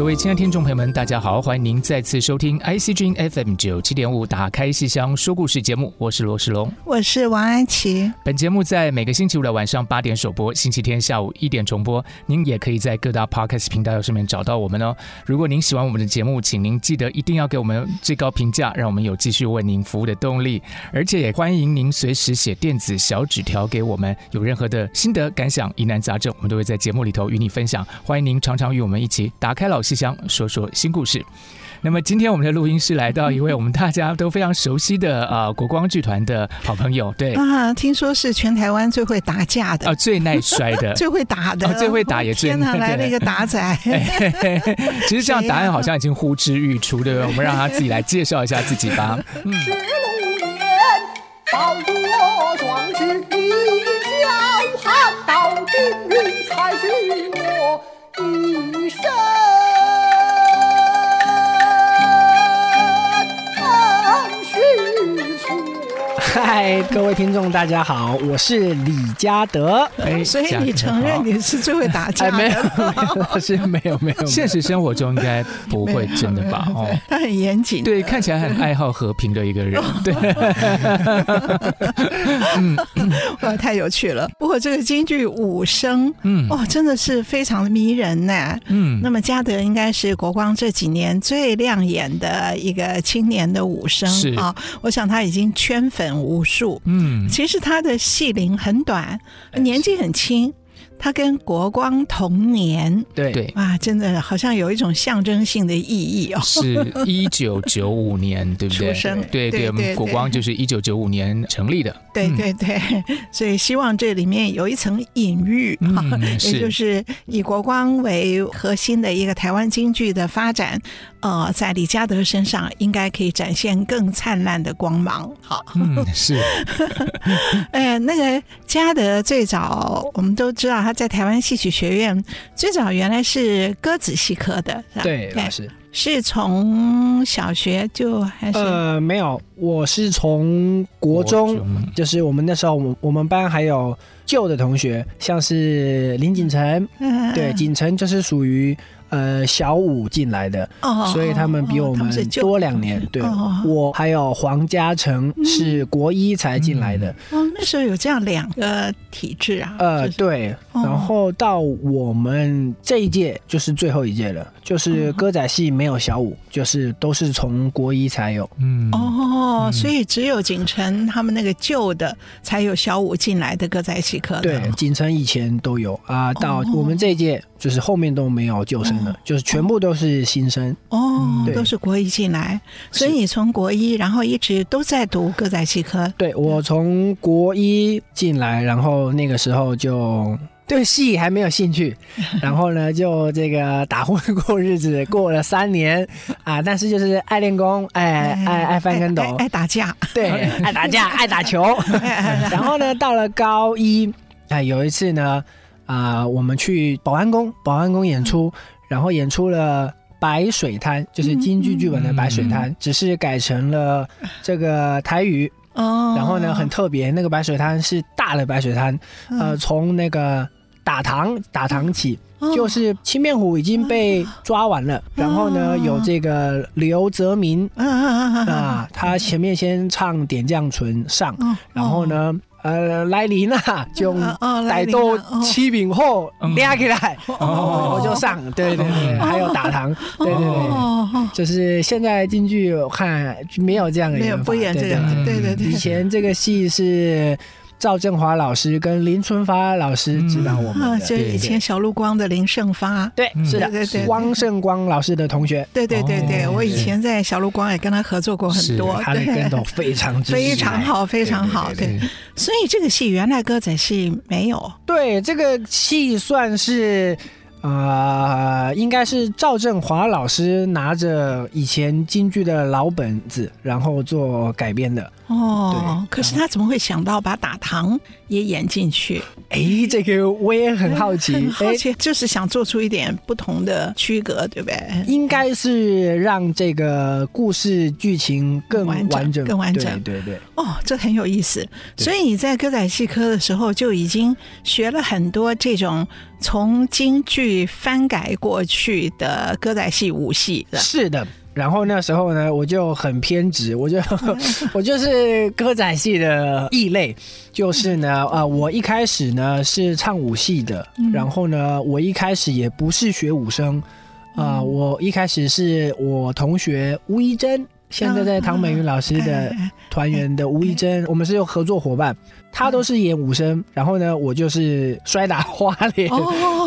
各位亲爱的听众朋友们，大家好，欢迎您再次收听 IC 之音 FM 九七点五，打开戏箱说故事节目，我是罗世龙，我是王安琪。本节目在每个星期五的晚上八点首播，星期天下午一点重播。您也可以在各大 Podcast 频道上面找到我们哦。如果您喜欢我们的节目，请您记得一定要给我们最高评价，让我们有继续为您服务的动力。而且也欢迎您随时写电子小纸条给我们，有任何的心得感想、疑难杂症，我们都会在节目里头与你分享。欢迎您常常与我们一起打开老戏箱说说新故事。那么今天我们的录音室来到一位我们大家都非常熟悉的呃国光剧团的好朋友，对啊，听说是全台湾最会打架的啊，最耐摔的，最会打的，哦、最会打也最。天哪，来了一个打仔。其实这样答案好像已经呼之欲出，对不对？我们让他自己来介绍一下自己吧。嗯。嗨，各位听众，大家好，我是李嘉德。哎，所以你承认你是最会打架没有，是没有，没有。现实生活中应该不会真的吧？哦，他很严谨，对，看起来很爱好和平的一个人。对，嗯，哇，太有趣了。不过这个京剧武生，嗯，哦，真的是非常的迷人呢。嗯，那么嘉德应该是国光这几年最亮眼的一个青年的武生啊、哦。我想他已经圈粉。无数，嗯，其实他的戏龄很短，年纪很轻。他跟国光同年，对。对，哇，真的好像有一种象征性的意义哦。是 一九九五年，对不对？出生，对对，我们国光就是一九九五年成立的。对对对，所以希望这里面有一层隐喻，哈，也就是以国光为核心的一个台湾京剧的发展，呃，在李嘉德身上应该可以展现更灿烂的光芒。好，嗯，是。呃，那个嘉德最早我们都知道他。在台湾戏曲学院最早原来是歌子戏科的，是吧？对，老师是从小学就还是？呃，没有，我是从国中，就是我们那时候，我我们班还有旧的同学，像是林锦成，嗯、对，锦成就是属于。呃，小五进来的，所以他们比我们多两年。对，我还有黄嘉诚是国一才进来的。哦，那时候有这样两个体制啊。呃，对。然后到我们这一届就是最后一届了，就是歌仔戏没有小五，就是都是从国一才有。嗯。哦，所以只有锦城他们那个旧的才有小五进来的歌仔戏科。对，锦城以前都有啊，到我们这一届就是后面都没有旧生了。就是全部都是新生哦，都是国一进来，所以你从国一，然后一直都在读歌仔戏科。对，我从国一进来，然后那个时候就对戏还没有兴趣，然后呢就这个打混过日子，过了三年啊，但是就是爱练功，爱爱爱翻跟斗，爱打架，对，爱打架，爱打球。然后呢，到了高一，哎，有一次呢，啊，我们去保安宫，保安宫演出。然后演出了《白水滩》，就是京剧剧本的《白水滩》，嗯，只是改成了这个台语。哦。然后呢，很特别，那个白水滩是大的白水滩，呃，从那个打堂打堂起，就是青面虎已经被抓完了，然后呢，有这个刘泽民啊，他前面先唱点将唇上，然后呢。呃，来临了，就逮到七饼后拉起来，哦，我就上，对对对，还有打堂，对对对，就是现在京剧我看没有这样的，没有不演这个，对对对，以前这个戏是赵振华老师跟林春发老师指导我们的。啊，就以前小陆光的林胜发，对，是的，对对，汪胜光老师的同学。对对对对，我以前在小陆光也跟他合作过很多，他的跟斗非常 非常好，非常好。对，所以这个戏原来歌仔戏没有。对，这个戏算是。啊、呃，应该是赵振华老师拿着以前京剧的老本子，然后做改编的。哦，可是他怎么会想到把打糖也演进去？哎，这个我也很好奇，很好奇，就是想做出一点不同的区隔，对不对？应该是让这个故事剧情更完整，更完整。对对对。哦，这很有意思。所以你在歌仔戏科的时候就已经学了很多这种从京剧翻改过去的歌仔戏武戏。是的。然后那时候呢，我就很偏执，我就 我就是歌仔戏的异类，就是呢，啊、呃，我一开始呢是唱武戏的，然后呢，我一开始也不是学武生，啊、呃，我一开始是我同学吴一珍。现在在唐美云老师的团员的吴怡珍，我们是有合作伙伴，他都是演武生，然后呢，我就是摔打花脸，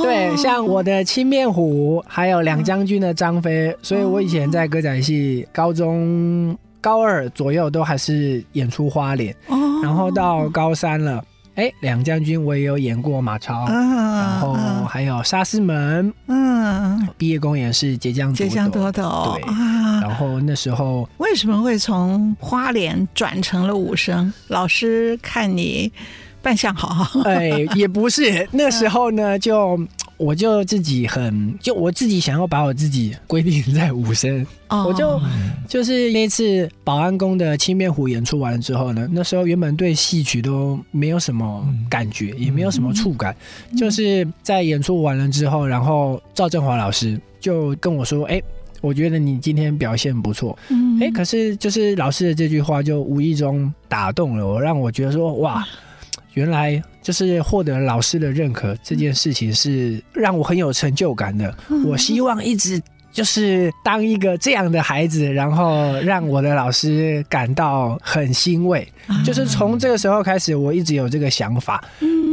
对，像我的青面虎，还有两将军的张飞，所以我以前在歌仔戏高中高二左右都还是演出花脸，然后到高三了。哎，两将军我也有演过马超，嗯、然后还有沙师门，嗯，毕业公演是截江截江夺斗，对，啊、然后那时候为什么会从花脸转成了武生？老师看你扮相好，哎，也不是，那时候呢就。我就自己很，就我自己想要把我自己规定在武生，oh. 我就就是那次保安宫的青面虎演出完了之后呢，那时候原本对戏曲都没有什么感觉，也没有什么触感，就是在演出完了之后，然后赵振华老师就跟我说：“哎，我觉得你今天表现不错。”嗯哎，可是就是老师的这句话就无意中打动了我，让我觉得说：“哇。”原来就是获得老师的认可这件事情是让我很有成就感的。我希望一直就是当一个这样的孩子，然后让我的老师感到很欣慰。就是从这个时候开始，我一直有这个想法。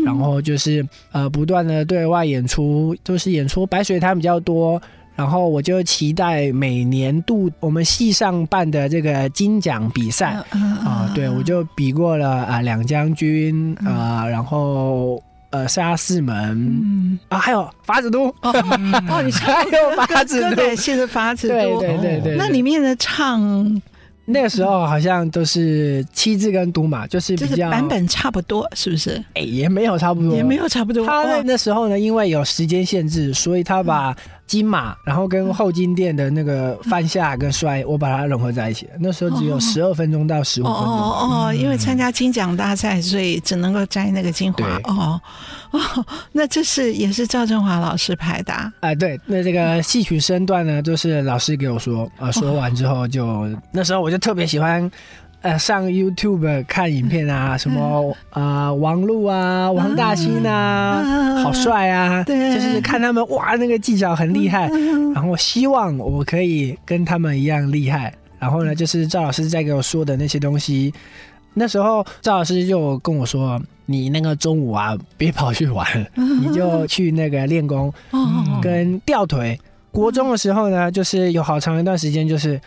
然后就是呃，不断的对外演出，就是演出白水滩比较多。然后我就期待每年度我们系上办的这个金奖比赛。啊、呃，对，我就比过了啊、呃、两将军啊、呃，然后呃沙四门、嗯、啊，还有法子都。哦，哦，你还有法子都，对，现在法子都，对对对对，那里面的唱。那个时候好像都是七字跟都嘛，就是比较版本差不多，是不是？哎，也没有差不多，也没有差不多。他那时候呢，因为有时间限制，所以他把金马，然后跟后金店的那个翻下跟摔，我把它融合在一起。那时候只有十二分钟到十五分钟。哦哦，因为参加金奖大赛，所以只能够摘那个金华。哦哦，那这是也是赵振华老师拍的。哎，对，那这个戏曲身段呢，就是老师给我说啊，说完之后就那时候我就。特别喜欢，呃，上 YouTube 看影片啊，什么啊、呃，王璐啊，王大兴啊，嗯、好帅啊，对，就是看他们哇，那个技巧很厉害，然后希望我可以跟他们一样厉害。然后呢，就是赵老师在给我说的那些东西，那时候赵老师就跟我说：“你那个中午啊，别跑去玩，你就去那个练功跟吊腿。”国中的时候呢，就是有好长一段时间就是。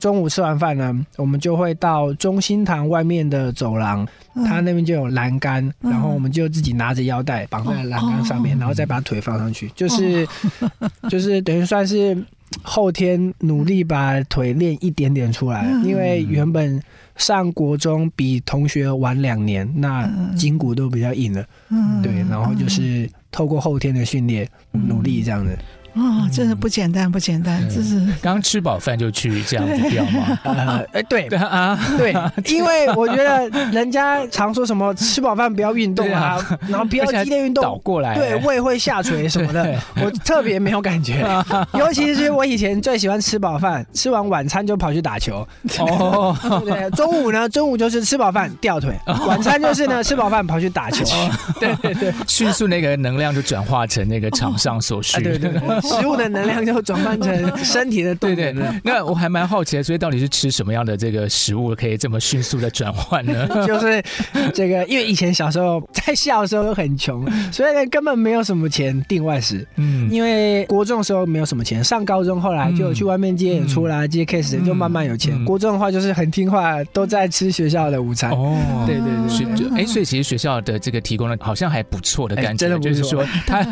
中午吃完饭呢，我们就会到中心堂外面的走廊，他那边就有栏杆，然后我们就自己拿着腰带绑在栏杆上面，然后再把腿放上去，就是就是等于算是后天努力把腿练一点点出来，因为原本上国中比同学晚两年，那筋骨都比较硬了，对，然后就是透过后天的训练努力这样子。哦，真的不简单，不简单，这是刚刚吃饱饭就去这样子掉吗？呃，哎，对 啊，对，因为我觉得人家常说什么吃饱饭不要运动啊，然后不要 激烈运动，倒过来，对，胃会下垂什么的，我特别没有感觉。尤其是我以前最喜欢吃饱饭，吃完晚餐就跑去打球。哦，对，中午呢，中午就是吃饱饭掉腿，晚餐就是呢吃饱饭跑去打球。对对对，迅速那个能量就转化成那个场上所需。对对对。食物的能量就转换成 身体的动能。对对，那我还蛮好奇的，所以到底是吃什么样的这个食物可以这么迅速的转换呢？就是这个，因为以前小时候在校的时候都很穷，所以呢根本没有什么钱订外食。嗯，因为国中的时候没有什么钱，上高中后来就有去外面接演出啦，接 case 就慢慢有钱。国中的话就是很听话，都在吃学校的午餐。哦，对对对，所以其实学校的这个提供的好像还不错的感觉，真的就是说它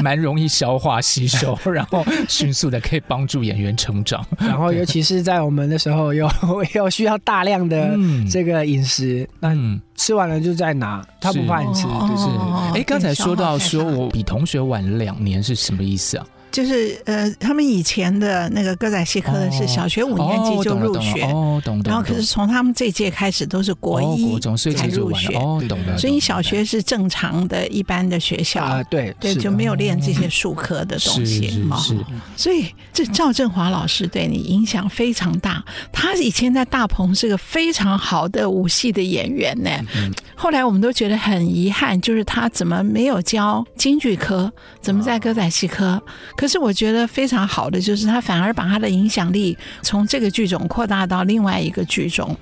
蛮容易消化吸收，然后迅速的可以帮助演员成长。然后尤其是在我们的时候，有有需要大量的这个饮食，那吃完了就再拿，他不怕你吃，就是。哎，刚才说到说我比同学晚了两年是什么意思啊？就是呃，他们以前的那个歌仔戏科的是小学五年级就入学，哦，懂，然后可是从他们这届开始都是国一才入学，哦，懂的。所以小学是正常的一般的学校啊，对对，就没有练这些术科的东西是是。所以这赵振华老师对你影响非常大。他以前在大鹏是个非常好的武戏的演员呢。后来我们都觉得很遗憾，就是他怎么没有教京剧科，怎么在歌仔戏科？可是我觉得非常好的就是他反而把他的影响力从这个剧种扩大到另外一个剧种。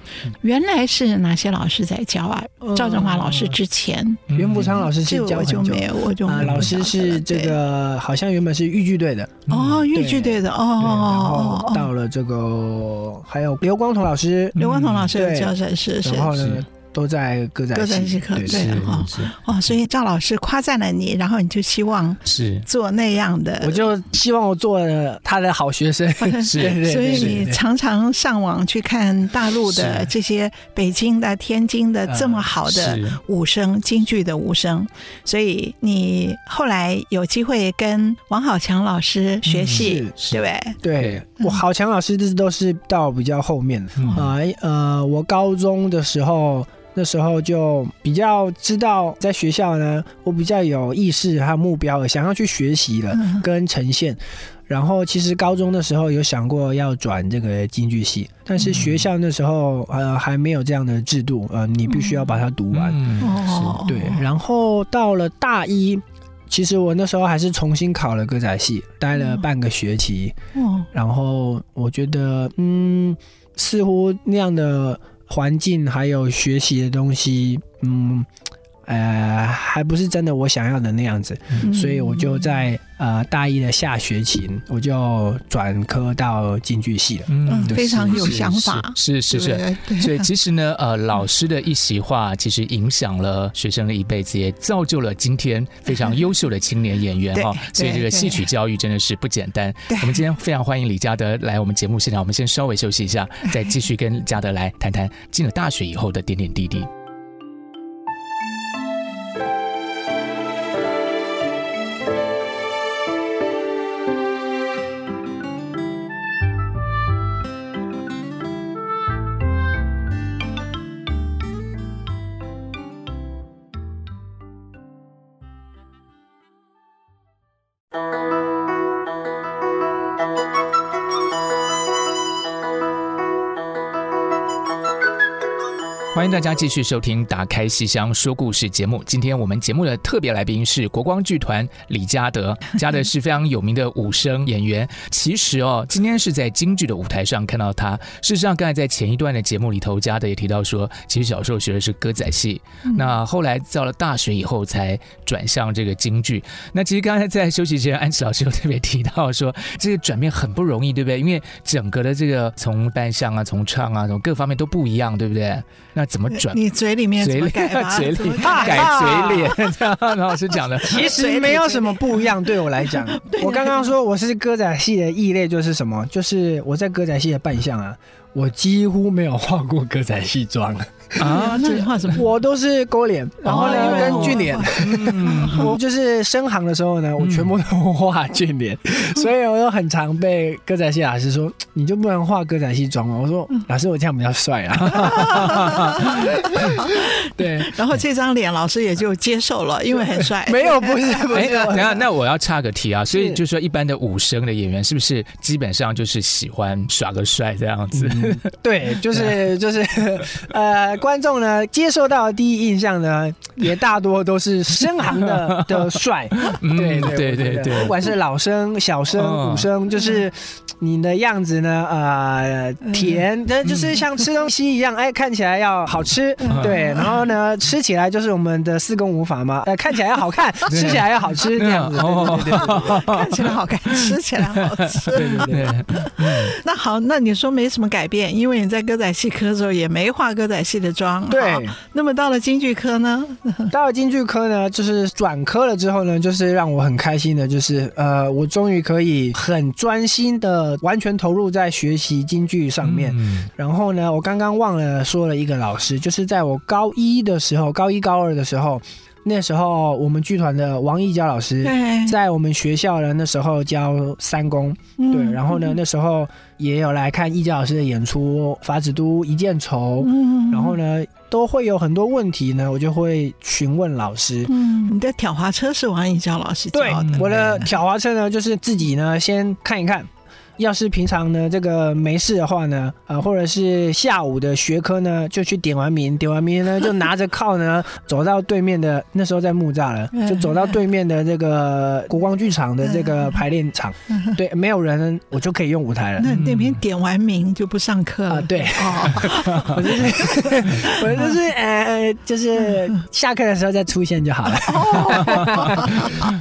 原来是哪些老师在教啊？赵振华老师之前，袁福昌老师是教，我就没有，我就啊，老师是这个好像原本是豫剧队的。哦，豫剧队的哦，然后到了这个还有刘光头老师，刘光头老师有教的是是。是。都在歌仔戏课，对哈哦，所以赵老师夸赞了你，然后你就希望是。做那样的，我就希望我做他的好学生，是，所以你常常上网去看大陆的这些北京的、天津的这么好的武生，京剧的武生，所以你后来有机会跟王好强老师学戏，对不对？对，我好强老师这都是到比较后面啊，呃，我高中的时候。那时候就比较知道，在学校呢，我比较有意识还有目标，想要去学习了跟呈现。然后其实高中的时候有想过要转这个京剧系，但是学校那时候呃还没有这样的制度，呃，你必须要把它读完。是，对。然后到了大一，其实我那时候还是重新考了歌仔戏，待了半个学期。然后我觉得，嗯，似乎那样的。环境还有学习的东西，嗯，呃，还不是真的我想要的那样子，嗯、所以我就在呃大一的下学期，我就转科到京剧系了。嗯，非常有想法，是是是，是。所以其实呢，呃，老师的一席话，其实影响了学生的一辈子，也造就了今天非常优秀的青年演员 哈。所以这个戏曲教育真的是不简单。我们今天非常欢迎李嘉德来我们节目现场，我们先稍微休息一下，再继续跟嘉德来谈谈进了大学以后的点点滴滴。迎大家继续收听《打开戏箱说故事》节目。今天我们节目的特别来宾是国光剧团李嘉德，嘉德是非常有名的武生演员。其实哦，今天是在京剧的舞台上看到他。事实上，刚才在前一段的节目里头，嘉德也提到说，其实小时候学的是歌仔戏，嗯、那后来到了大学以后才转向这个京剧。那其实刚才在休息前，安琪老师又特别提到说，这个转变很不容易，对不对？因为整个的这个从扮相啊，从唱啊，从各方面都不一样，对不对？那怎么转？你嘴里面嘴里改？嘴里 改嘴脸，这样老师讲的。其实没有什么不一样，对我来讲。我刚刚说我是歌仔戏的异类，就是什么？就是我在歌仔戏的扮相啊，我几乎没有画过歌仔戏妆。啊，那你画什么？我都是勾脸，然后呢，跟俊脸。嗯，我就是升行的时候呢，我全部都画俊脸，所以我就很常被歌仔戏老师说，你就不能画歌仔戏妆吗？我说老师，我这样比较帅啊。对，然后这张脸老师也就接受了，因为很帅。没有，不是，不是。等下，那我要插个题啊，所以就是说，一般的武生的演员是不是基本上就是喜欢耍个帅这样子？嗯、对，就是就是，呃，观众呢接受到的第一印象呢，也大多都是生行的的帅。对对对对，不管是老生、小生、武生，就是你的样子呢，呃，甜，那就是像吃东西一样，哎，看起来要好吃，对，然后呢，吃起来就是我们的四功五法嘛，呃，看起来要好看，吃起来要好吃，这样子，对对对，看起来好看，吃起来好吃，对 对对。那好，那你说没什么改变，因为你在歌仔戏科的时候也没化歌仔戏的妆，对。那么到了京剧科呢？到了京剧科呢，就是转科了之后呢，就是让我很开心的，就是呃，我终于可以很专心的完全投入在学习京剧上面。嗯、然后呢，我刚刚忘了说了一个老师，就是在我高一的时候，高一高二的时候，那时候我们剧团的王义娇老师在我们学校呢，那时候教三公，嗯、对，然后呢，那时候也有来看义娇老师的演出《法子都一见愁》，嗯，然后呢。都会有很多问题呢，我就会询问老师。嗯，你的挑滑车是王义交老师教的。对，我的挑滑车呢，就是自己呢先看一看。要是平常呢，这个没事的话呢，呃，或者是下午的学科呢，就去点完名，点完名呢，就拿着靠呢，走到对面的，那时候在木栅了，就走到对面的这个国光剧场的这个排练场，对，没有人，我就可以用舞台了。那那边点完名就不上课了？啊，对，我就是，我就是，呃，就是下课的时候再出现就好了。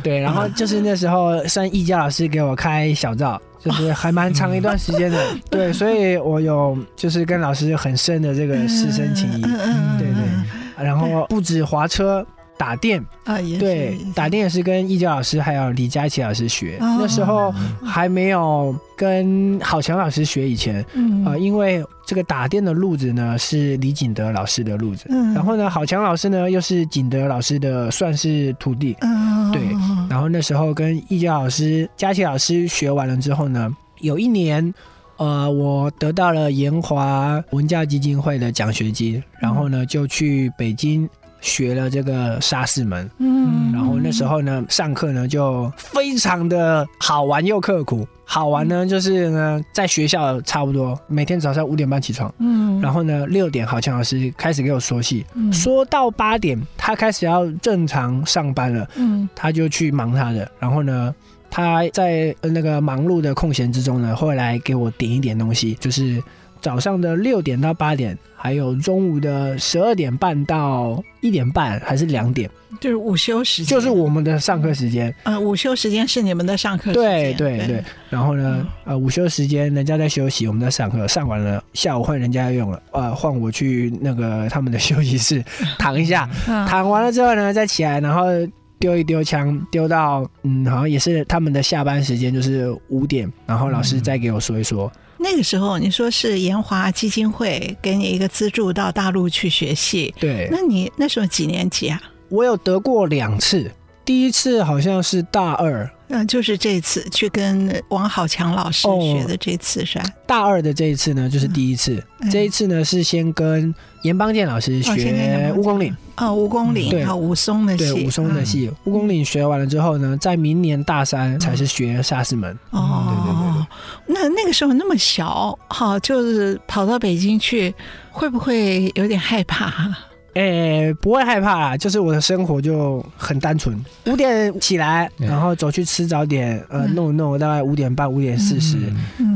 对，然后就是那时候，算义交老师给我开小灶。就是还蛮长一段时间的，对，所以我有就是跟老师很深的这个师生情谊，对对，然后不止滑车打电啊，对，打电也是跟义交老师还有李佳琪老师学，那时候还没有跟郝强老师学以前，啊，因为这个打电的路子呢是李景德老师的路子，然后呢郝强老师呢又是景德老师的算是徒弟，对。然后那时候跟义交老师、佳琪老师学完了之后呢，有一年，呃，我得到了延华文教基金会的奖学金，然后呢就去北京学了这个沙士门。嗯，然后那时候呢上课呢就非常的好玩又刻苦。好玩呢就是呢在学校差不多每天早上五点半起床。嗯，然后呢六点好像老师开始给我说戏，嗯、说到八点他开始要正常上班了。嗯，他就去忙他的，然后呢。他在那个忙碌的空闲之中呢，会来给我点一点东西，就是早上的六点到八点，还有中午的十二点半到一点半，还是两点，就是午休时间，就是我们的上课时间。呃，午休时间是你们的上课时间。对对对。然后呢，嗯、呃，午休时间人家在休息，我们在上课，上完了下午换人家要用了，呃，换我去那个他们的休息室躺一下，嗯、躺完了之后呢，再起来，然后。丢一丢枪，丢到嗯，好像也是他们的下班时间，就是五点。然后老师再给我说一说。嗯、那个时候你说是研华基金会给你一个资助到大陆去学戏，对。那你那时候几年级啊？我有得过两次，第一次好像是大二。嗯，就是这次去跟王好强老师学的这次是吧？大二的这一次呢，就是第一次。这一次呢，是先跟严邦健老师学武功岭啊，武功岭对，武松的戏，对武松的戏。武功岭学完了之后呢，在明年大三才是学沙师门。哦，对对对。那那个时候那么小，好，就是跑到北京去，会不会有点害怕？诶、欸，不会害怕啦，就是我的生活就很单纯，五点起来，然后走去吃早点，呃，弄一弄，大概五点半、五点四十，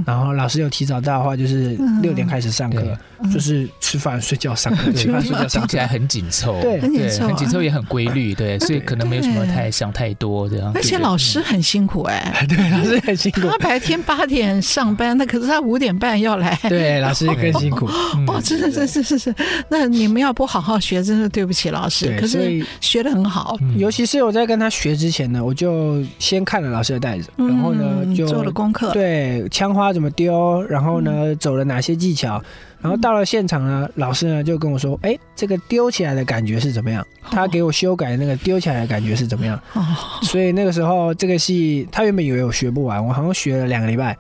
然后老师有提早到的话，就是六点开始上课。就是吃饭、睡觉、上课，吃饭、睡觉，听起来很紧凑，对，很紧凑，很紧凑也很规律，对，所以可能没有什么太想太多这样。而且老师很辛苦哎，对，老师很辛苦。他白天八点上班，那可是他五点半要来，对，老师更辛苦。哦，真的，是是是是。那你们要不好好学，真的对不起老师。可是学的很好，尤其是我在跟他学之前呢，我就先看了老师的袋子，然后呢就做了功课，对，枪花怎么丢，然后呢走了哪些技巧。然后到了现场呢，老师呢就跟我说：“哎，这个丢起来的感觉是怎么样？”他给我修改那个丢起来的感觉是怎么样？所以那个时候这个戏他原本以为我学不完，我好像学了两个礼拜，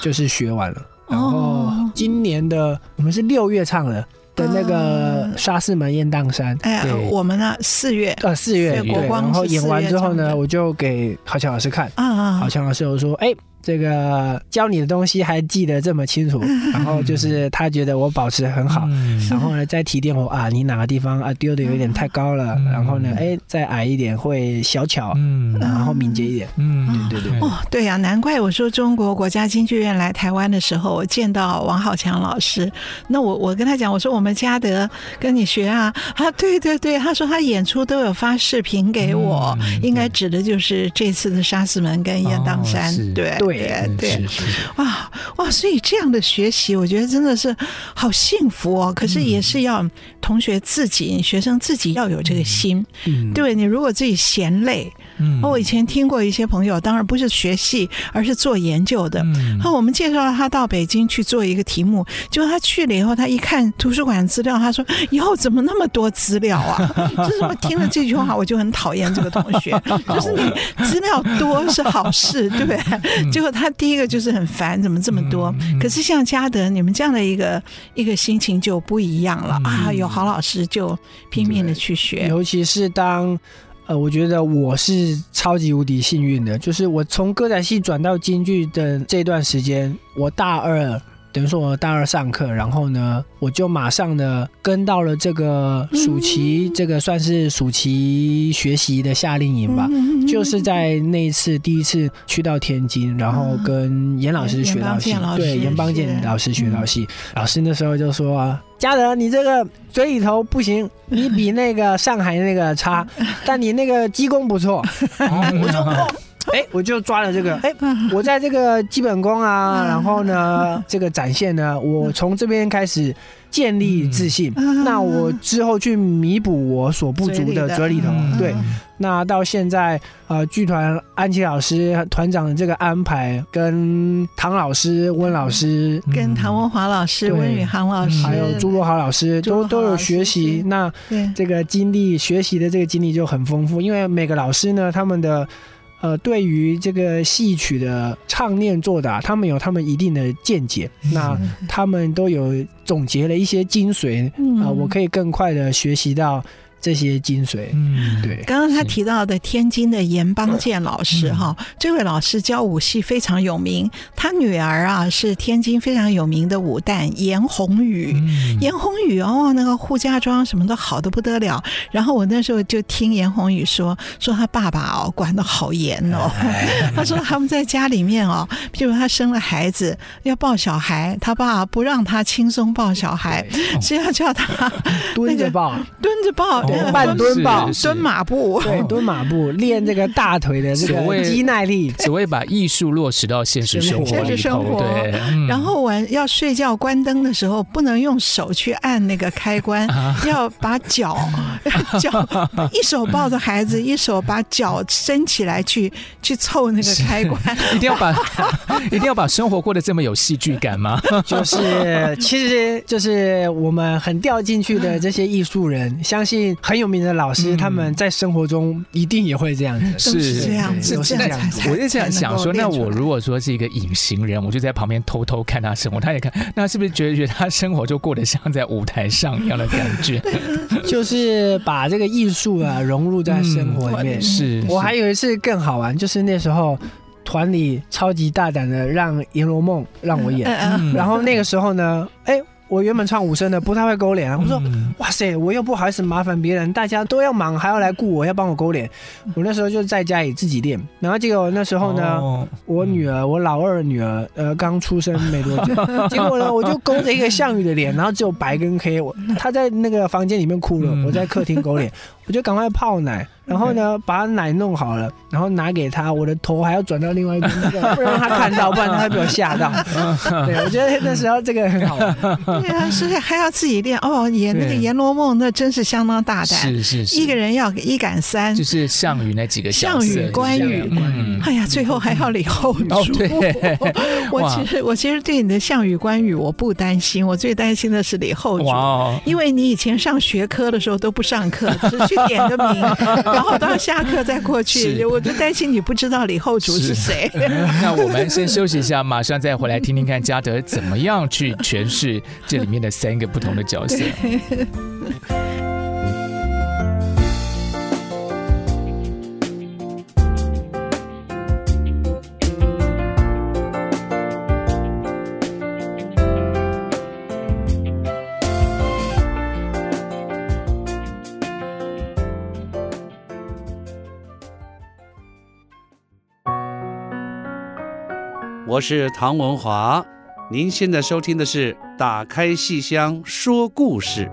就是学完了。然后今年的我们是六月唱的，的那个沙士门雁荡山。哎，我们呢四月呃四月，对，然后演完之后呢，我就给郝强老师看，啊啊，郝强老师就说，哎。这个教你的东西还记得这么清楚，然后就是他觉得我保持很好，然后呢再提点我啊，你哪个地方啊丢的有点太高了，然后呢哎再矮一点会小巧，嗯，然后敏捷一点，嗯，对对对，哦对呀，难怪我说中国国家京剧院来台湾的时候，我见到王浩强老师，那我我跟他讲，我说我们嘉德跟你学啊，啊对对对，他说他演出都有发视频给我，应该指的就是这次的沙士门跟雁荡山，对。对。对对，哇哇，所以这样的学习，我觉得真的是好幸福哦。可是也是要同学自己、学生自己要有这个心。嗯，对，你如果自己嫌累。嗯，我以前听过一些朋友，当然不是学戏，而是做研究的。嗯，那我们介绍他到北京去做一个题目，结果他去了以后，他一看图书馆资料，他说：“以后怎么那么多资料啊？” 就是我听了这句话，我就很讨厌这个同学。就是你资料多是好事，对不对？结果他第一个就是很烦，怎么这么多？可是像嘉德你们这样的一个一个心情就不一样了啊！有好老师就拼命的去学，尤其是当。呃，我觉得我是超级无敌幸运的，就是我从歌仔戏转到京剧的这段时间，我大二，等于说我大二上课，然后呢，我就马上呢跟到了这个暑期，这个算是暑期学习的夏令营吧，就是在那一次第一次去到天津，然后跟严老师学到戏，对，严邦建老师学到戏，老师那时候就说。嘉德，你这个嘴里头不行，你比那个上海那个差，但你那个基功不错。哎，我就抓了这个，哎，我在这个基本功啊，然后呢，这个展现呢，我从这边开始建立自信。那我之后去弥补我所不足的嘴里头，对。那到现在，呃，剧团安琪老师团长的这个安排，跟唐老师、温老师，跟唐文华老师、温宇航老师，还有朱若豪老师，都都有学习。那这个经历学习的这个经历就很丰富，因为每个老师呢，他们的呃，对于这个戏曲的唱念作打，他们有他们一定的见解。那他们都有总结了一些精髓啊，我可以更快的学习到。这些精髓，嗯，对。刚刚他提到的天津的严邦建老师哈，嗯、这位老师教武戏非常有名。他女儿啊是天津非常有名的武旦严红雨，嗯、严宏宇哦，那个护家庄什么都好的不得了。然后我那时候就听严宏宇说，说他爸爸哦管的好严哦。哎、他说他们在家里面哦，譬如他生了孩子要抱小孩，他爸不让他轻松抱小孩，是要叫他 蹲着抱，蹲着抱。半蹲抱，蹲马步，对，蹲马步，练这个大腿的这个肌耐力，只为把艺术落实到现实生活里头。现实生活，对。然后晚要睡觉关灯的时候，不能用手去按那个开关，要把脚 脚一手抱着孩子，一手把脚伸起来去去凑那个开关。一定要把 一定要把生活过得这么有戏剧感吗？就是，其实就是我们很掉进去的这些艺术人，相信。很有名的老师，他们在生活中一定也会这样子，是这样子，是这样子。我就这样想说，那我如果说是一个隐形人，我就在旁边偷偷看他生活，他也看，那是不是觉得觉得他生活就过得像在舞台上一样的感觉？就是把这个艺术啊融入在生活里面。是我还有一次更好玩，就是那时候团里超级大胆的让《阎罗梦》让我演，然后那个时候呢，哎。我原本唱五声的，不太会勾脸啊。我说：“哇塞，我又不好意思麻烦别人，大家都要忙，还要来雇我，要帮我勾脸。”我那时候就在家里自己练。然后结果那时候呢，哦、我女儿，我老二女儿，呃，刚出生没多久。结果呢，我就勾着一个项羽的脸，然后只有白跟黑。我她在那个房间里面哭了，我在客厅勾脸，我就赶快泡奶。然后呢，把奶弄好了，然后拿给他，我的头还要转到另外一边，不然他看到，不然他会被我吓到。对，我觉得那时候这个很好玩。对啊，所以还要自己练哦。演那个《阎罗梦》，那真是相当大胆。是是是，一个人要一杆三，就是项羽那几个项羽、关羽。嗯，哎呀，最后还要李后主。对，我其实我其实对你的项羽、关羽我不担心，我最担心的是李后主。因为你以前上学科的时候都不上课，只去点个名，然后到下课再过去。我就担心你不知道李后主是谁。那我们先休息一下，马上再回来听听看嘉德怎么样去诠释这里面的三个不同的角色。我是唐文华，您现在收听的是《打开戏箱说故事》。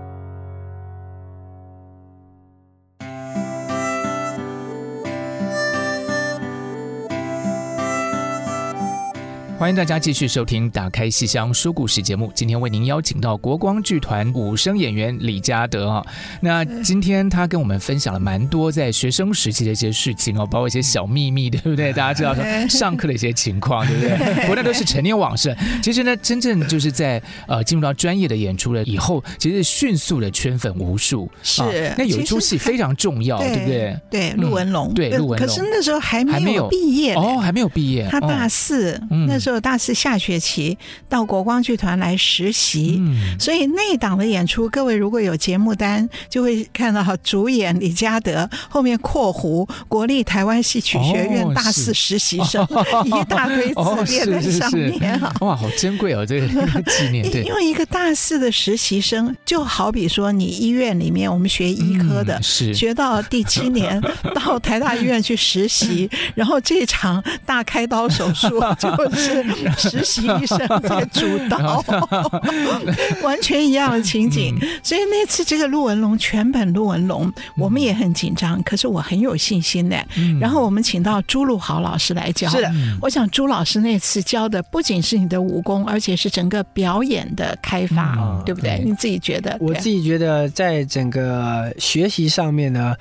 欢迎大家继续收听《打开戏箱说故事》节目。今天为您邀请到国光剧团武生演员李嘉德啊。那今天他跟我们分享了蛮多在学生时期的一些事情哦，包括一些小秘密，对不对？大家知道说上课的一些情况，对不对？不过那都是陈年往事。其实呢，真正就是在呃进入到专业的演出了以后，其实迅速的圈粉无数。是，那有一出戏非常重要，对不对？对，陆文龙。对，陆文龙。可是那时候还没有毕业哦，还没有毕业。他大四，那时候。大四下学期到国光剧团来实习，嗯、所以那档的演出，各位如果有节目单，就会看到主演李嘉德后面括弧国立台湾戏曲学院大四实习生，哦、一大堆字列在上面。哇，好珍贵哦，这个纪念。对，因为一个大四的实习生，就好比说你医院里面我们学医科的，嗯、是学到第七年到台大医院去实习，然后这场大开刀手术就是。实习医生在主导，完全一样的情景。所以那次这个陆文龙全本陆文龙，我们也很紧张，可是我很有信心的。然后我们请到朱露豪老师来教。是的，我想朱老师那次教的不仅是你的武功，而且是整个表演的开发，对不对？你自己觉得？我自己觉得，在整个学习上面呢，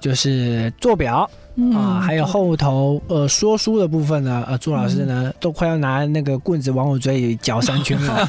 就是做表。啊，还有后头呃说书的部分呢，呃朱老师呢、嗯、都快要拿那个棍子往我嘴里搅三圈了。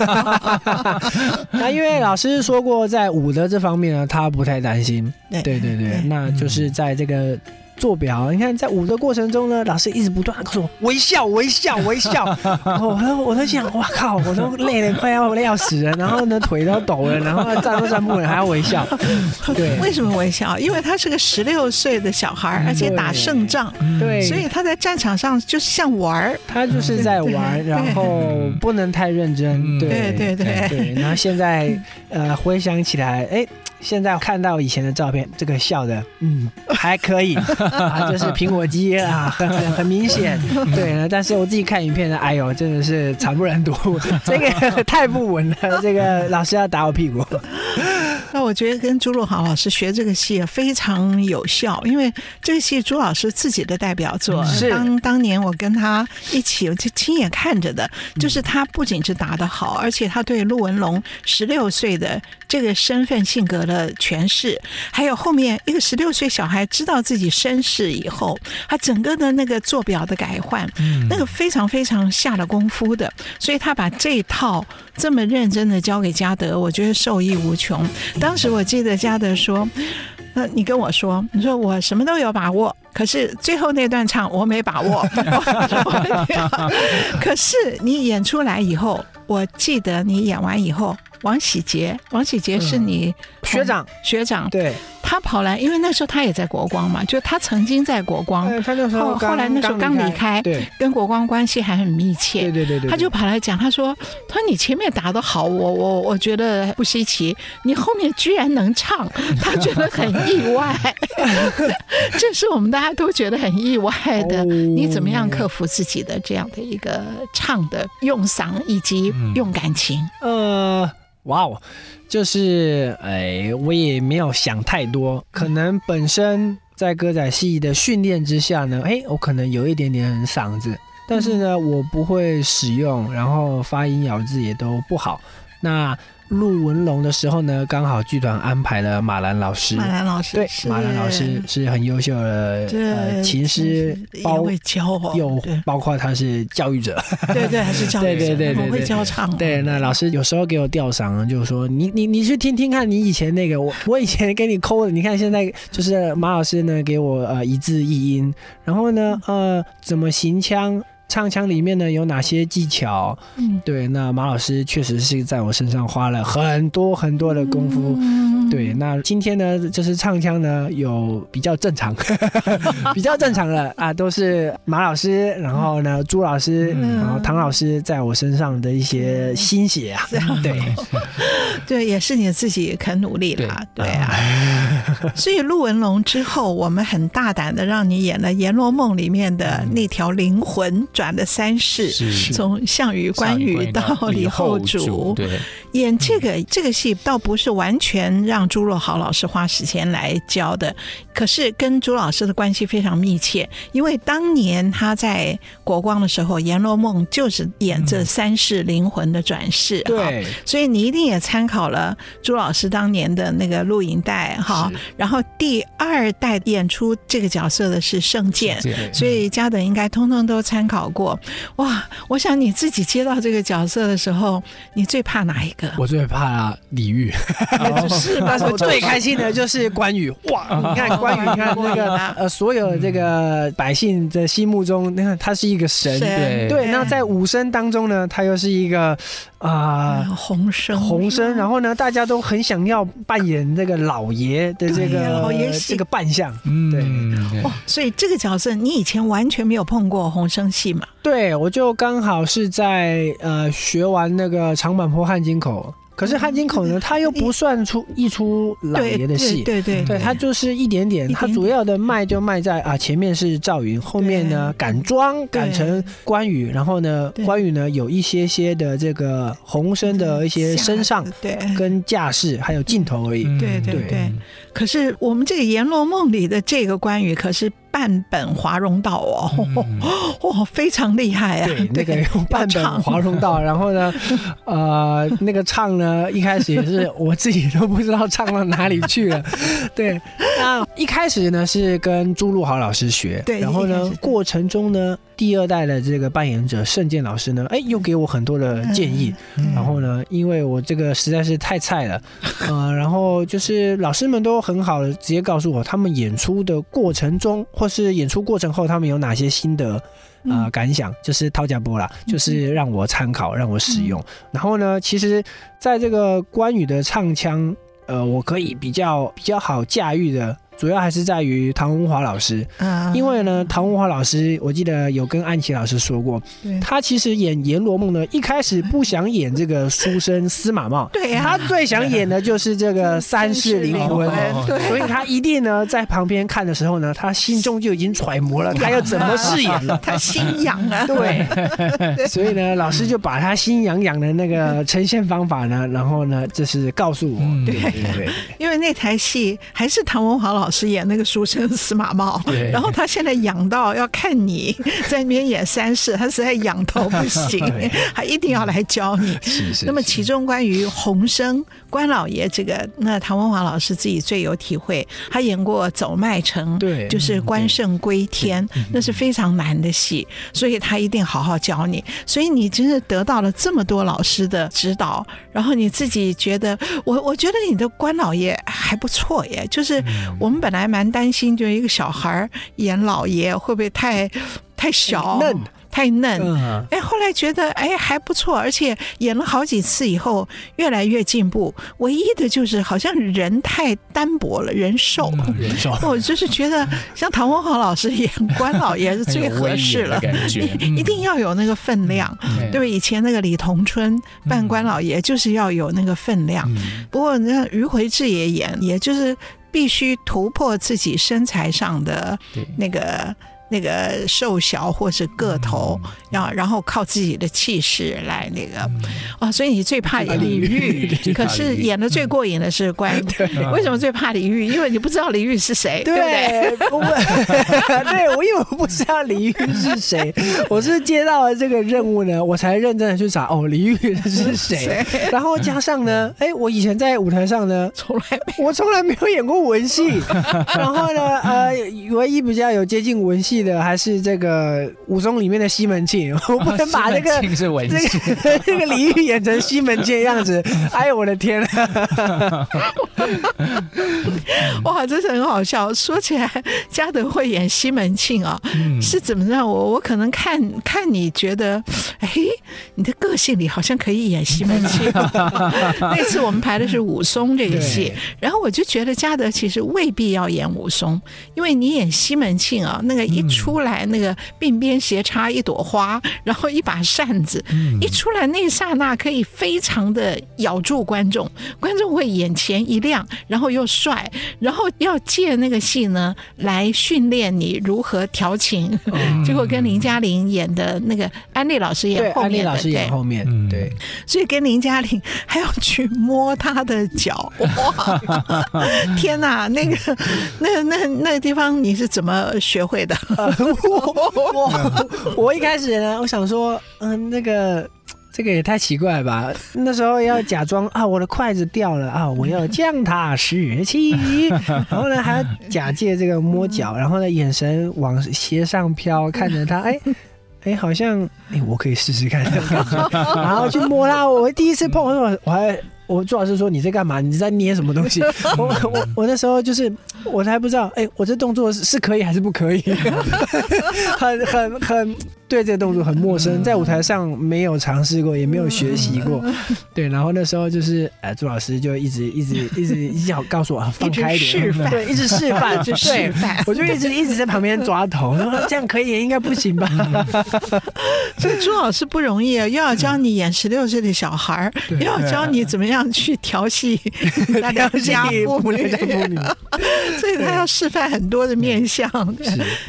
那因为老师说过，在武德这方面呢，他不太担心。对对对，对那就是在这个。做表，你看在舞的过程中呢，老师一直不断的告诉我微笑、微笑、微笑。然后我都我都想，哇靠，我都累得快要累要死了，然后呢腿都抖了，然后站都站不稳，还要微笑。对，为什么微笑？因为他是个十六岁的小孩，而且打胜仗，对，所以他在战场上就是像玩儿，他就是在玩，然后不能太认真。对对对对。然后现在呃回想起来，哎。现在看到以前的照片，这个笑的，嗯，还可以，啊，就是苹果肌啊，很很很明显，对。但是我自己看影片呢，哎呦，真的是惨不忍睹，这个太不稳了，这个老师要打我屁股。那我觉得跟朱露豪老师学这个戏非常有效，因为这个戏朱老师自己的代表作，是。当当年我跟他一起，我就亲眼看着的，就是他不仅是打得好，而且他对陆文龙十六岁的这个身份性格的诠释，还有后面一个十六岁小孩知道自己身世以后，他整个的那个做表的改换，那个非常非常下了功夫的，所以他把这一套这么认真的交给嘉德，我觉得受益无穷。当时我记得嘉德说：“那你跟我说，你说我什么都有把握，可是最后那段唱我没把握。可是你演出来以后，我记得你演完以后，王喜杰，王喜杰是你学长，学长。对。”他跑来，因为那时候他也在国光嘛，就他曾经在国光，后后来那时候刚离开，对，跟国光关系还很密切，对对对对，他就跑来讲，他说，他说你前面打得好，我我我觉得不稀奇，你后面居然能唱，他觉得很意外，这是我们大家都觉得很意外的。你怎么样克服自己的这样的一个唱的用嗓以及用感情？呃，哇哦。就是，哎，我也没有想太多，可能本身在歌仔戏的训练之下呢，哎，我可能有一点点嗓子，但是呢，我不会使用，然后发音咬字也都不好。那陆文龙的时候呢，刚好剧团安排了马兰老师。马兰老师对，马兰老师是很优秀的呃琴师，包会教又，包括他是教育者。对对，还是教育者，对对对对，会教唱。对，那老师有时候给我吊嗓，就是说你你你去听听看，你以前那个我 我以前给你抠的，你看现在就是马老师呢给我呃一字一音，然后呢呃怎么行腔。唱腔里面呢有哪些技巧？嗯，对，那马老师确实是在我身上花了很多很多的功夫。嗯，对，那今天呢，就是唱腔呢有比较正常，比较正常的啊，都是马老师，然后呢朱老师，嗯、然后唐老师在我身上的一些心血啊，嗯、对，对，也是你自己肯努力啦，对，对啊。所以陆文龙之后，我们很大胆的让你演了《阎罗梦》里面的那条灵魂。转的三世，从项羽、关羽到李后主，对，演这个、嗯、这个戏倒不是完全让朱若豪老师花时间来教的，可是跟朱老师的关系非常密切，因为当年他在国光的时候，《阎罗梦》就是演这三世灵魂的转世，嗯、对，所以你一定也参考了朱老师当年的那个录影带哈，然后第二代演出这个角色的是盛剑，所以嘉德应该通通都参考。过哇！我想你自己接到这个角色的时候，你最怕哪一个？我最怕李煜，是，但是我最开心的就是关羽。哇！你看关羽，你看那个 呃，所有这个百姓的心目中，你看他是一个神，对对。那在武生当中呢，他又是一个啊红生，红生。然后呢，大家都很想要扮演这个老爷的这个老爷这个扮相，嗯，对。哇！所以这个角色你以前完全没有碰过红生戏嘛。对，我就刚好是在呃学完那个长坂坡汉津口。可是汉金口呢，他又不算出一出老爷的戏，对对对，他就是一点点，他主要的卖就卖在啊前面是赵云，后面呢改装改成关羽，然后呢关羽呢有一些些的这个红身的一些身上对。跟架势还有镜头而已，对对。对。可是我们这个《阎罗梦》里的这个关羽可是半本华容道哦，哇，非常厉害啊！对，那个半本华容道，然后呢，呃，那个唱呢，一开始也是我自己都不知道唱到哪里去了。对，那一开始呢是跟朱露豪老师学，对，然后呢过程中呢。第二代的这个扮演者盛鉴老师呢，哎，又给我很多的建议。嗯、然后呢，因为我这个实在是太菜了，呃，然后就是老师们都很好的直接告诉我，他们演出的过程中，或是演出过程后，他们有哪些心得啊、呃、感想，就是掏家波啦，就是让我参考，让我使用。然后呢，其实在这个关羽的唱腔，呃，我可以比较比较好驾驭的。主要还是在于唐文华老师，啊。因为呢，唐文华老师，我记得有跟安琪老师说过，他其实演阎罗梦呢，一开始不想演这个书生司马茂，对呀，他最想演的就是这个 三世灵魂，对，所以他一定呢在旁边看的时候呢，他心中就已经揣摩了 他要怎么饰演了，他心痒啊，对，所以呢，老师就把他心痒痒的那个呈现方法呢，然后呢，就是告诉我，对对对，因为那台戏还是唐文华老。老师演那个书生司马茂，然后他现在痒到要看你 在那边演三世，他实在痒到不行，他一定要来教你。是是。那么其中关于洪生关老爷这个，那唐文华老师自己最有体会，他演过《走麦城》，对，就是关胜归天，那是非常难的戏，所以他一定好好教你。所以你真是得到了这么多老师的指导，然后你自己觉得，我我觉得你的关老爷还不错耶，就是我们。本来蛮担心，就一个小孩演老爷会不会太太小嫩？太嫩，哎，后来觉得哎还不错，而且演了好几次以后越来越进步。唯一的就是好像人太单薄了，人瘦。人瘦，我就是觉得像唐文华老师演关老爷是最合适了，一定要有那个分量，对吧？以前那个李同春扮关老爷就是要有那个分量。不过那于魁智也演，也就是必须突破自己身材上的那个。那个瘦小或是个头，然、嗯、然后靠自己的气势来那个哦，所以你最怕李煜，可是演的最过瘾的是关羽。嗯、为什么最怕李煜？因为你不知道李煜是谁，对，对不对？对，我因为我不知道李煜是谁，我是接到了这个任务呢，我才认真的去查哦，李煜是 谁？然后加上呢，哎，我以前在舞台上呢，从来我从来没有演过文戏，然后呢，呃，唯一比较有接近文戏。的还是这个武松里面的西门庆，我不能把这个这个 这个李煜演成西门庆的样子。哎呦我的天！哇，真是很好笑。说起来，嘉德会演西门庆啊，嗯、是怎么让我我可能看看你觉得，哎，你的个性里好像可以演西门庆。那次我们排的是武松这个戏，然后我就觉得嘉德其实未必要演武松，因为你演西门庆啊，那个一。出来那个鬓边斜插一朵花，然后一把扇子，嗯、一出来那一刹那可以非常的咬住观众，观众会眼前一亮，然后又帅，然后要借那个戏呢来训练你如何调情，嗯、结果跟林嘉玲演的那个安利老师演后面，安利老师演后面，对，对所以跟林嘉玲还要去摸她的脚，哇，天哪，那个那那那个地方你是怎么学会的？我我我一开始呢，我想说，嗯，那个这个也太奇怪吧？那时候要假装啊，我的筷子掉了啊，我要将它拾起，然后呢还要假借这个摸脚，然后呢眼神往斜上飘，看着他，哎哎，好像哎，我可以试试看，然后去摸他。我第一次碰我，我还。我朱老师说，你在干嘛？你在捏什么东西？我我我那时候就是我还不知道，哎、我这动作是是可以还是不可以？很很很。对这个动作很陌生，在舞台上没有尝试过，也没有学习过。对，然后那时候就是，呃，朱老师就一直一直 一直一直要告诉我放开一点，示范，对，一直示范，就示范。我就一直一直在旁边抓头，然后这样可以，应该不行吧？所以朱老师不容易啊，又要教你演十六岁的小孩儿，又要教你怎么样去调戏大家妇女，所以他要示范很多的面相。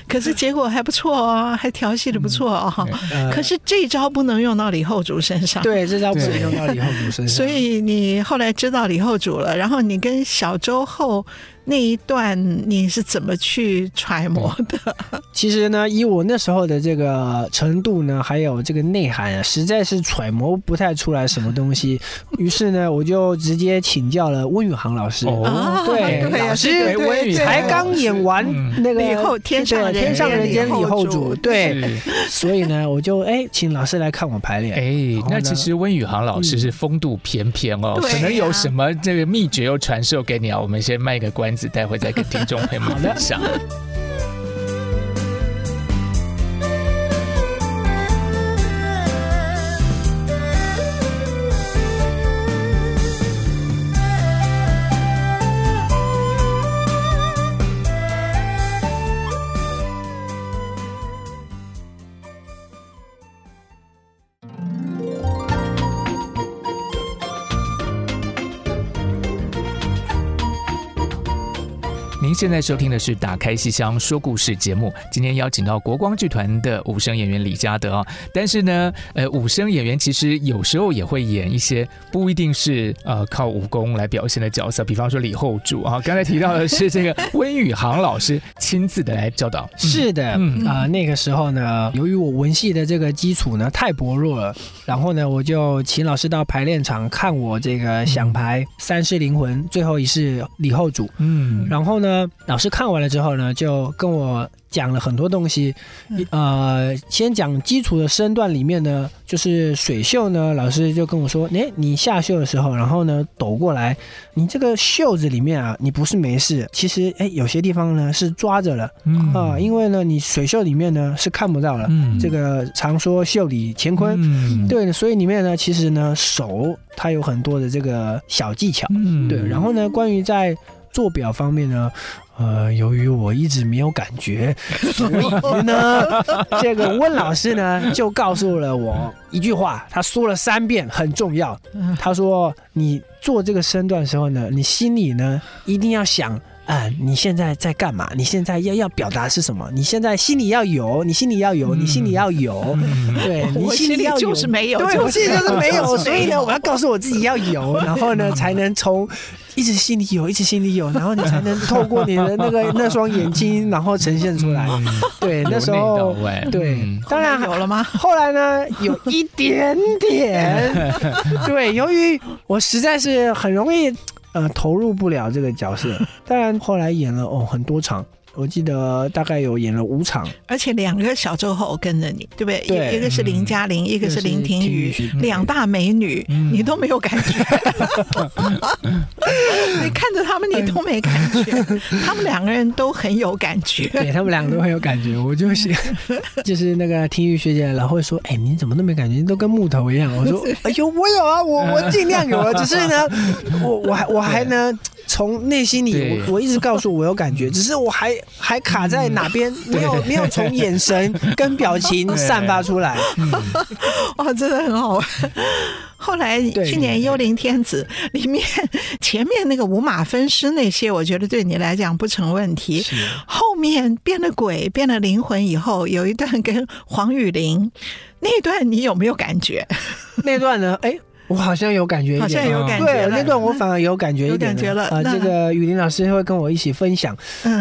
可是结果还不错哦，还调戏的不错。哦，可是这招不能用到李后主身上。对，这招不能用到李后主身上。所以你后来知道李后主了，然后你跟小周后。那一段你是怎么去揣摩的？其实呢，以我那时候的这个程度呢，还有这个内涵啊，实在是揣摩不太出来什么东西。于是呢，我就直接请教了温宇航老师。哦，对，老师，温宇才刚演完那个《以后天上天上人间》李后主，对，所以呢，我就哎，请老师来看我排练。哎，那其实温宇航老师是风度翩翩哦，可能有什么这个秘诀又传授给你啊？我们先卖个关。待会再跟听众朋友们分享。现在收听的是《打开戏箱说故事》节目。今天邀请到国光剧团的武生演员李嘉德啊，但是呢，呃，武生演员其实有时候也会演一些不一定是呃靠武功来表现的角色，比方说李后主啊。刚才提到的是这个温宇航老师亲自的来教导。是的，嗯啊、呃，那个时候呢，由于我文戏的这个基础呢太薄弱了，然后呢，我就请老师到排练场看我这个想排三世灵魂最后一世李后主。嗯，然后呢。老师看完了之后呢，就跟我讲了很多东西。呃，先讲基础的身段里面呢，就是水袖呢，老师就跟我说：“哎，你下袖的时候，然后呢抖过来，你这个袖子里面啊，你不是没事，其实哎有些地方呢是抓着了啊，因为呢你水袖里面呢是看不到了。这个常说袖里乾坤，对，所以里面呢其实呢手它有很多的这个小技巧。对，然后呢关于在做表方面呢。”呃，由于我一直没有感觉，所以呢，这个温老师呢就告诉了我一句话，他说了三遍，很重要。他说：“你做这个身段的时候呢，你心里呢一定要想。”啊，你现在在干嘛？你现在要要表达是什么？你现在心里要有，你心里要有，你心里要有，对，你心里要有就是没有，对，我心里就是没有，所以呢，我要告诉我自己要有，然后呢，才能从。一直心里有，一直心里有，然后你才能透过你的那个 那双眼睛，然后呈现出来。对，那时候对，当然有了吗？后来呢，有一点点。对，由于我实在是很容易呃投入不了这个角色，当然后来演了哦很多场。我记得大概有演了五场，而且两个小周后跟着你，对不对？对，一个是林嘉玲，嗯、一个是林庭瑜，两大美女，嗯、你都没有感觉。你看着他们，你都没感觉。他们两个人都很有感觉，对他们两个都很有感觉。我就是 就是那个庭瑜学姐老会说：“哎，你怎么都没感觉？你都跟木头一样。”我说：“哎呦，我有啊，我我尽量有啊，只是呢，我我还我还呢。”从内心里，我我一直告诉我有感觉，只是我还还卡在哪边，没有没有从眼神跟表情 散发出来。哇，真的很好玩。后来去年《幽灵天子》里面前面那个五马分尸那些，我觉得对你来讲不成问题。后面变了鬼，变了灵魂以后，有一段跟黄雨玲那段，你有没有感觉？那段呢？哎。我好像有感觉一点，好像有感觉。对，那段我反而有感觉一点，有感觉了。啊，这个雨林老师会跟我一起分享，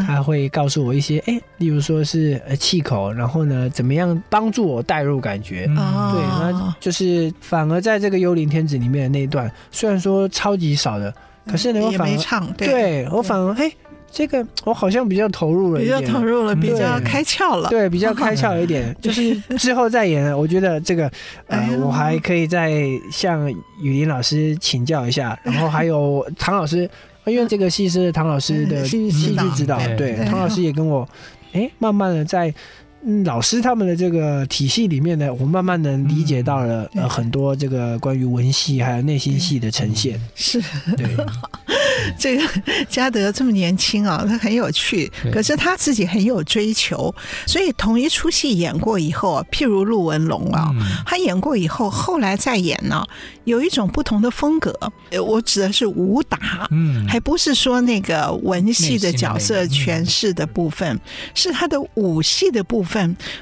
他会告诉我一些，哎，例如说是呃气口，然后呢，怎么样帮助我带入感觉。对，那就是反而在这个幽灵天子里面的那一段，虽然说超级少的，可是呢，我反而唱，对我反而哎。这个我好像比较投入了，比较投入了，比较开窍了。对，比较 开窍一点，就是之后再演，我觉得这个呃，我还可以再向雨林老师请教一下，然后还有唐老师，因为这个戏是唐老师的戏剧指导，对，唐老师也跟我，哎，慢慢的在老师他们的这个体系里面呢，我慢慢的理解到了呃很多这个关于文戏还有内心戏的呈现，是对。这个嘉德这么年轻啊，他很有趣，可是他自己很有追求，所以同一出戏演过以后啊，譬如陆文龙啊，他演过以后，后来再演呢，有一种不同的风格。我指的是武打，嗯，还不是说那个文戏的角色诠释的部分，是他的武戏的部分，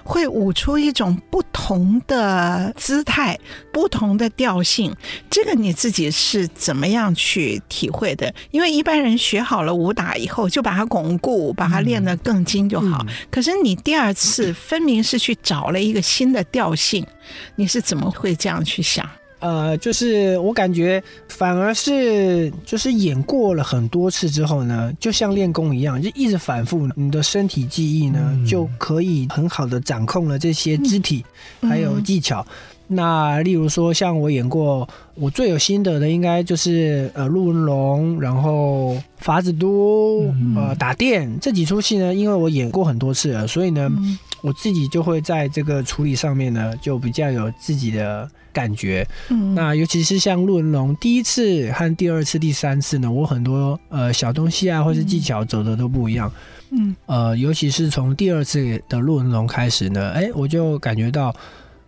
会舞出一种不同的姿态、不同的调性。这个你自己是怎么样去体会的？因为一般人学好了武打以后，就把它巩固，把它练得更精就好。可是你第二次分明是去找了一个新的调性，你是怎么会这样去想？呃，就是我感觉反而是就是演过了很多次之后呢，就像练功一样，就一直反复，你的身体记忆呢就可以很好的掌控了这些肢体还有技巧。那例如说，像我演过，我最有心得的应该就是呃陆文龙，然后法子都，呃打电这几出戏呢，因为我演过很多次了，所以呢，我自己就会在这个处理上面呢，就比较有自己的感觉。嗯那尤其是像陆文龙第一次和第二次、第三次呢，我很多呃小东西啊，或是技巧走的都不一样。嗯，呃，尤其是从第二次的陆文龙开始呢，哎，我就感觉到。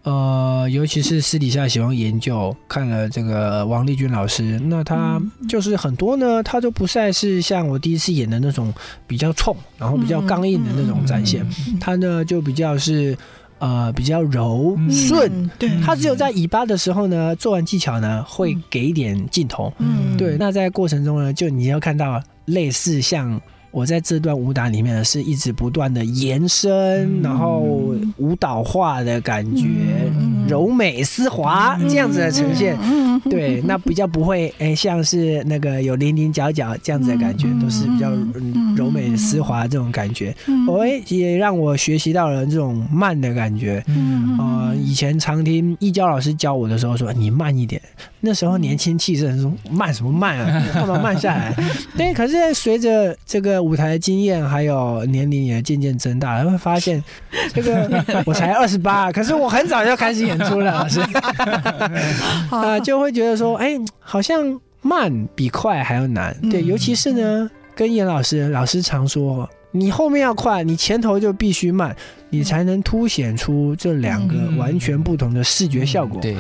呃，尤其是私底下喜欢研究，看了这个王立军老师，那他就是很多呢，他都不再是像我第一次演的那种比较冲，然后比较刚硬的那种展现，他呢就比较是呃比较柔顺，对，他只有在尾巴的时候呢，做完技巧呢会给一点镜头，嗯，对，那在过程中呢，就你要看到类似像。我在这段武打里面呢，是一直不断的延伸，然后舞蹈化的感觉，柔美丝滑这样子的呈现。对，那比较不会哎，像是那个有棱棱角角这样子的感觉，都是比较柔美丝滑这种感觉。我也让我学习到了这种慢的感觉。呃，以前常听易教老师教我的时候说，你慢一点。那时候年轻气盛，说慢什么慢啊？干嘛慢下来？对，可是随着这个。舞台的经验还有年龄也渐渐增大，会发现这个 我才二十八，可是我很早就开始演出了，老师啊，就会觉得说，哎，好像慢比快还要难。对，尤其是呢，跟严老师，老师常说，你后面要快，你前头就必须慢，你才能凸显出这两个完全不同的视觉效果。对，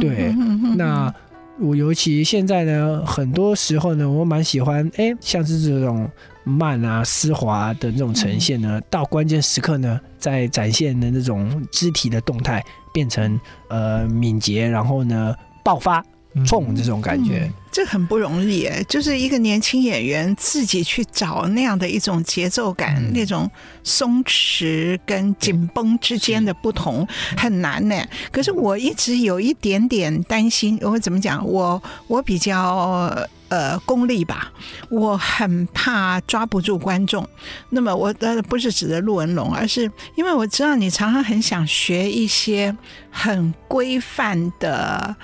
对，那。我尤其现在呢，很多时候呢，我蛮喜欢，哎，像是这种慢啊、丝滑的那种呈现呢，到关键时刻呢，再展现的那种肢体的动态变成呃敏捷，然后呢爆发。冲这种感觉，嗯，这很不容易诶，就是一个年轻演员自己去找那样的一种节奏感，嗯、那种松弛跟紧绷之间的不同，很难呢。可是我一直有一点点担心，我怎么讲？我我比较呃功利吧，我很怕抓不住观众。那么我呃不是指的陆文龙，而是因为我知道你常常很想学一些很规范的。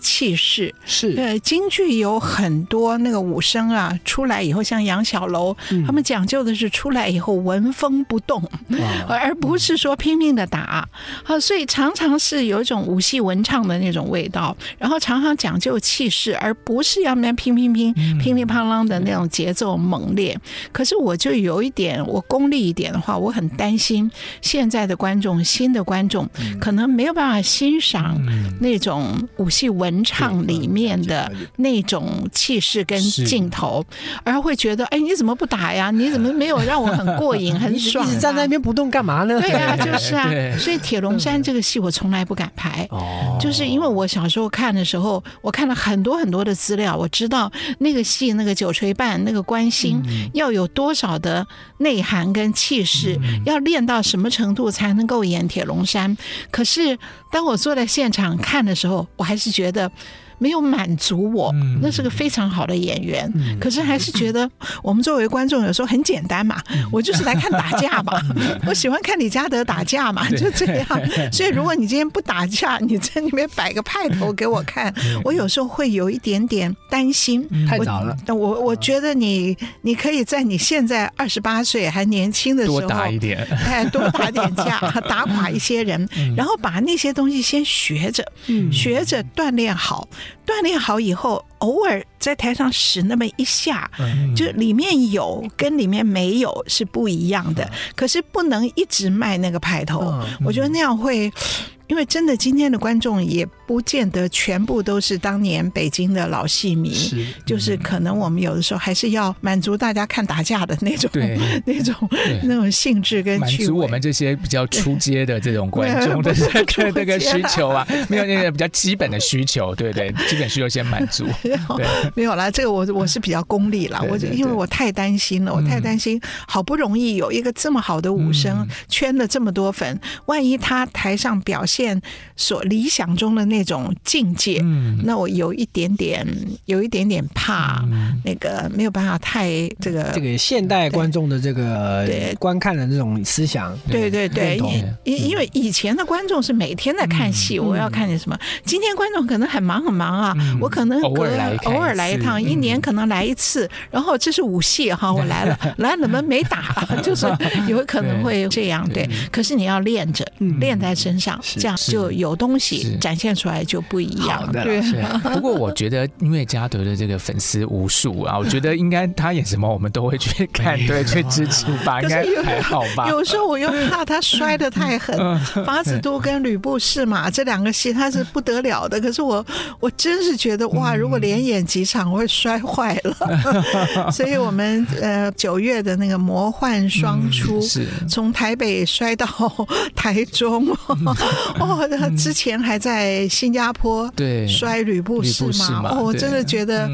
气势。是，呃，京剧有很多那个武生啊，出来以后像杨小楼，嗯、他们讲究的是出来以后纹风不动，而不是说拼命的打。啊，所以常常是有一种武戏文唱的那种味道，然后常常讲究气势，而不是要那拼拼拼乒乒乓啷的那种节奏猛烈。可是我就有一点，我功利一点的话，我很担心现在的观众，新的观众可能没有办法欣赏那种武戏文。文唱里面的那种气势跟镜头，而会觉得，哎，你怎么不打呀？你怎么没有让我很过瘾、很爽？一直站在那边不动干嘛呢？对啊，就是啊。所以《铁笼山》这个戏我从来不敢拍，就是因为我小时候看的时候，我看了很多很多的资料，我知道那个戏那个九锤半那个关心要有多少的内涵跟气势，要练到什么程度才能够演《铁笼山》。可是当我坐在现场看的时候，我还是觉得。的没有满足我，那是个非常好的演员，嗯、可是还是觉得 我们作为观众有时候很简单嘛，嗯、我就是来看打架嘛，我喜欢看李嘉德打架嘛，就这样。所以如果你今天不打架，你在里面摆个派头给我看，我有时候会有一点点担心。太早了，我我，我觉得你你可以在你现在二十八岁还年轻的时候多打一点，哎，多打点架，打垮一些人，然后把那些东西先学着，学着锻炼好。锻炼好以后，偶尔在台上使那么一下，就里面有跟里面没有是不一样的。可是不能一直卖那个派头，我觉得那样会。因为真的，今天的观众也不见得全部都是当年北京的老戏迷，是嗯、就是可能我们有的时候还是要满足大家看打架的那种、对那种、那种性质跟趣，满足我们这些比较出街的这种观众的 这个这个需求啊，没有那个比较基本的需求，对对，基本需求先满足。对，没有啦，这个我我是比较功利啦，我因为我太担心了，我太担心，好不容易有一个这么好的武生，嗯、圈了这么多粉，万一他台上表现。所理想中的那种境界，嗯、那我有一点点，有一点点怕，嗯、那个没有办法太这个这个现代观众的这个对。观看的这种思想，对对对，因因为以前的观众是每天在看戏，嗯、我要看见什么？嗯、今天观众可能很忙很忙啊，嗯、我可能偶尔来偶尔来一趟，一年可能来一次，嗯、然后这是武戏哈，我来了，来了们没打，就是有可能会这样，对。可是你要练着，练在身上，这样。就有东西展现出来就不一样，对。不过我觉得，因为嘉德的这个粉丝无数啊，我觉得应该他演什么我们都会去 看，对，去支持吧，应该还好吧。有时候我又怕他摔得太狠，法子都跟吕布是嘛，这两个戏他是不得了的。可是我我真是觉得哇，如果连演几场我会摔坏了。所以我们呃九月的那个魔幻双出，是从台北摔到 台中。哦，他之前还在新加坡对摔吕布是吗？哦，我真的觉得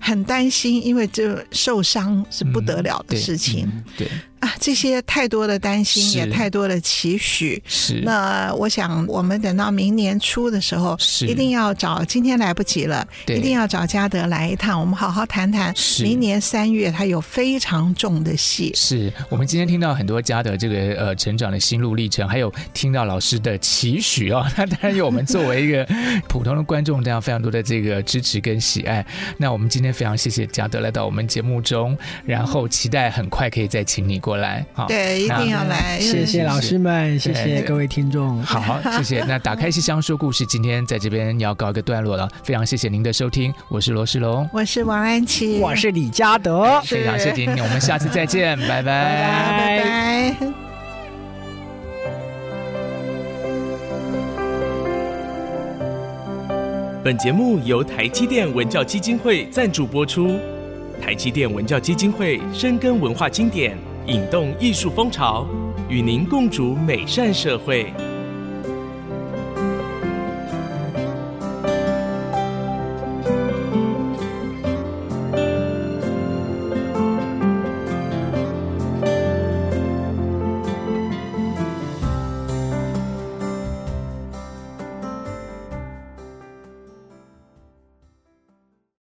很担心，因为这受伤是不得了的事情。对。啊，这些太多的担心，也太多的期许。是，那我想，我们等到明年初的时候，是一定要找。今天来不及了，对一定要找嘉德来一趟，我们好好谈谈。明年三月，他有非常重的戏。是我们今天听到很多嘉德这个呃成长的心路历程，还有听到老师的期许哦。那当然有我们作为一个 普通的观众，这样非常多的这个支持跟喜爱。那我们今天非常谢谢嘉德来到我们节目中，然后期待很快可以再请你过来，好，对，一定要来。谢谢老师们，谢谢各位听众，好，谢谢。那打开戏箱说故事，今天在这边要告一个段落了。非常谢谢您的收听，我是罗世龙，我是王安琪，我是李嘉德，非常谢谢您，我们下次再见，拜拜，拜拜。本节目由台积电文教基金会赞助播出。台积电文教基金会深耕文化经典，引动艺术风潮，与您共筑美善社会。